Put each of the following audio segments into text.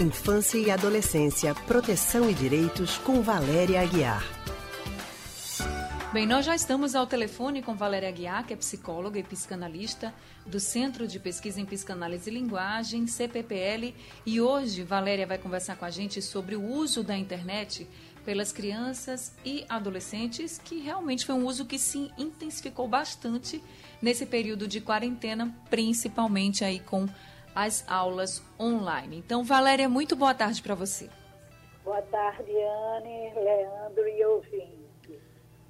Infância e Adolescência, Proteção e Direitos, com Valéria Aguiar. Bem, nós já estamos ao telefone com Valéria Aguiar, que é psicóloga e psicanalista do Centro de Pesquisa em Psicanálise e Linguagem, CPPL, e hoje Valéria vai conversar com a gente sobre o uso da internet pelas crianças e adolescentes, que realmente foi um uso que se intensificou bastante nesse período de quarentena, principalmente aí com as aulas online. Então, Valéria, muito boa tarde para você. Boa tarde, Anne, Leandro e ouvintes.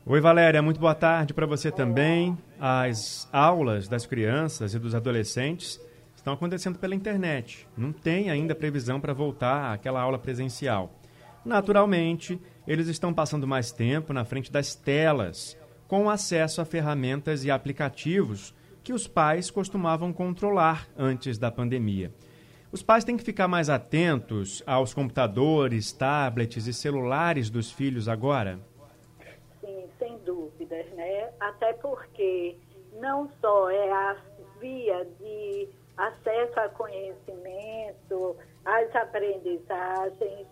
Oi, Valéria, muito boa tarde para você Olá. também. As aulas das crianças e dos adolescentes estão acontecendo pela internet. Não tem ainda previsão para voltar àquela aula presencial. Naturalmente, eles estão passando mais tempo na frente das telas, com acesso a ferramentas e aplicativos que os pais costumavam controlar antes da pandemia. Os pais têm que ficar mais atentos aos computadores, tablets e celulares dos filhos agora? Sim, sem dúvidas, né? Até porque não só é a via de acesso a conhecimento, às aprendizagens,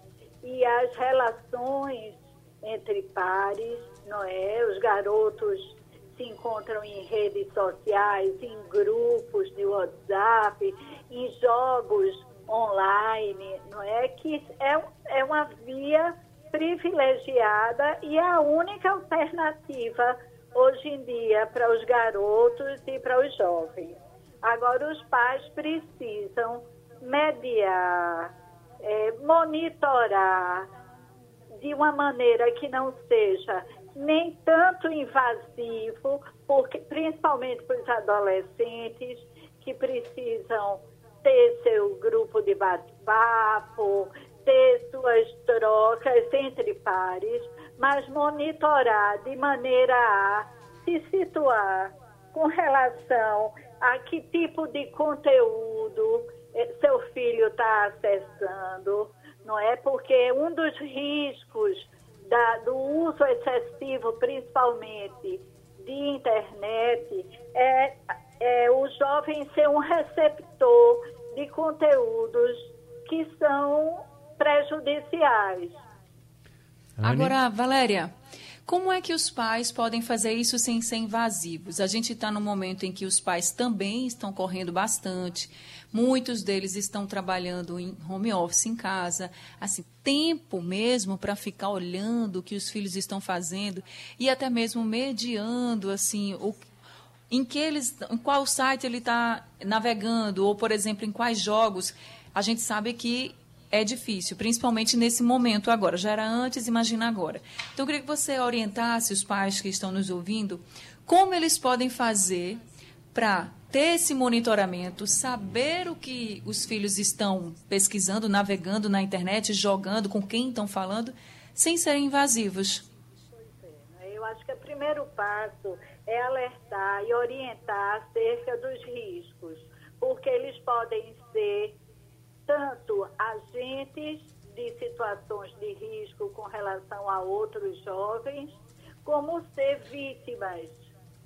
e as relações entre pares, não é? Os garotos se encontram em redes sociais, em grupos de WhatsApp, em jogos online, não é? Que é, é uma via privilegiada e a única alternativa hoje em dia para os garotos e para os jovens. Agora, os pais precisam mediar, é, monitorar de uma maneira que não seja nem tanto invasivo, porque principalmente para os adolescentes que precisam ter seu grupo de bate-papo, ter suas trocas entre pares, mas monitorar de maneira a se situar com relação a que tipo de conteúdo eh, seu filho está acessando, não é? Porque um dos riscos da, do uso excessivo, principalmente de internet, é, é o jovem ser um receptor de conteúdos que são prejudiciais. Agora, Valéria, como é que os pais podem fazer isso sem ser invasivos? A gente está num momento em que os pais também estão correndo bastante, muitos deles estão trabalhando em home office em casa, assim, tempo mesmo para ficar olhando o que os filhos estão fazendo e até mesmo mediando assim o em que eles, em qual site ele está navegando ou, por exemplo, em quais jogos. A gente sabe que é difícil, principalmente nesse momento agora. Já era antes, imagina agora. Então, eu queria que você orientasse os pais que estão nos ouvindo como eles podem fazer para ter esse monitoramento, saber o que os filhos estão pesquisando, navegando na internet, jogando, com quem estão falando, sem serem invasivos. Eu acho que o primeiro passo é alertar e orientar acerca dos riscos, porque eles podem ser tanto agentes de situações de risco com relação a outros jovens, como ser vítimas,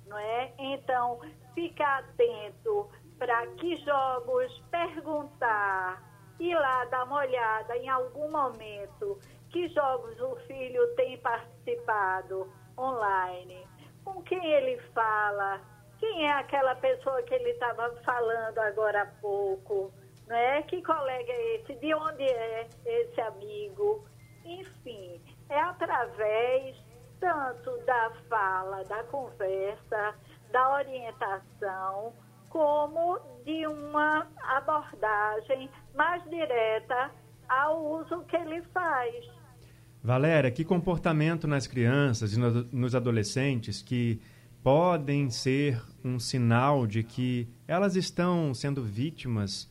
não é? Então, ficar atento para que jogos, perguntar, ir lá dar uma olhada em algum momento que jogos o filho tem participado online, com quem ele fala, quem é aquela pessoa que ele estava falando agora há pouco, né? Que colega é esse? De onde é esse amigo? Enfim, é através tanto da fala, da conversa, da orientação, como de uma abordagem mais direta ao uso que ele faz. Valéria, que comportamento nas crianças e nos adolescentes que podem ser um sinal de que elas estão sendo vítimas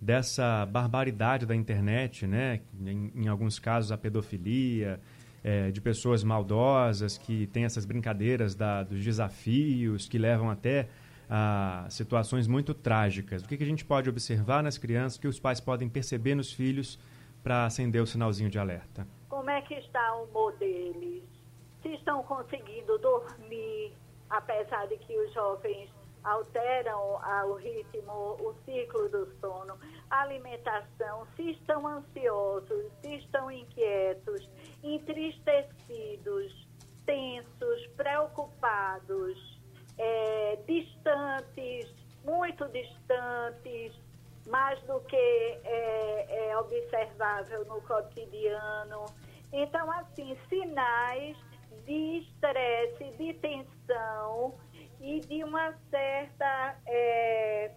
dessa barbaridade da internet, né? Em, em alguns casos, a pedofilia, é, de pessoas maldosas que têm essas brincadeiras da, dos desafios que levam até a situações muito trágicas. O que, que a gente pode observar nas crianças que os pais podem perceber nos filhos para acender o sinalzinho de alerta? Como é que está o humor deles? Se estão conseguindo dormir, apesar de que os jovens alteram o ritmo, o ciclo do sono, alimentação, se estão ansiosos, se estão inquietos, entristecidos, tensos, preocupados, é, distantes, muito distantes, mais do que é, é observável no cotidiano. Então, assim, sinais de estresse, de tensão e de uma certa é,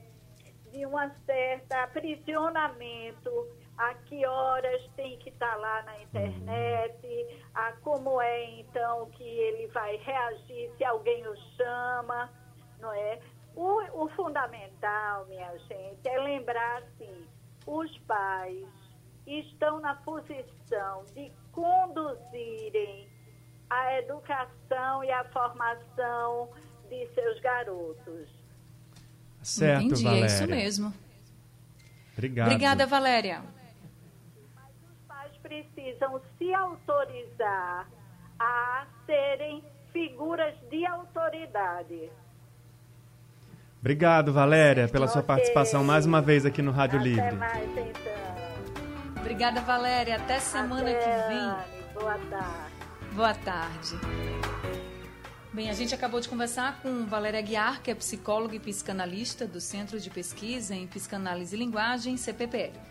de uma certa aprisionamento a que horas tem que estar tá lá na internet, a como é então que ele vai reagir se alguém o chama, não é? O, o fundamental, minha gente, é lembrar assim, os pais estão na posição de conduzirem a educação e a formação de seus garotos. Certo, Entendi, Valéria. é isso mesmo. Obrigado. Obrigada, Valéria. Mas os pais precisam se autorizar a serem figuras de autoridade. Obrigado, Valéria, pela okay. sua participação mais uma vez aqui no Rádio Até Livre. Mais, então. Obrigada, Valéria. Até semana Até, que vem. Boa tarde. Boa tarde. Bem, a gente acabou de conversar com Valéria Guiar, que é psicóloga e psicanalista do Centro de Pesquisa em Psicanálise e Linguagem, CPPL.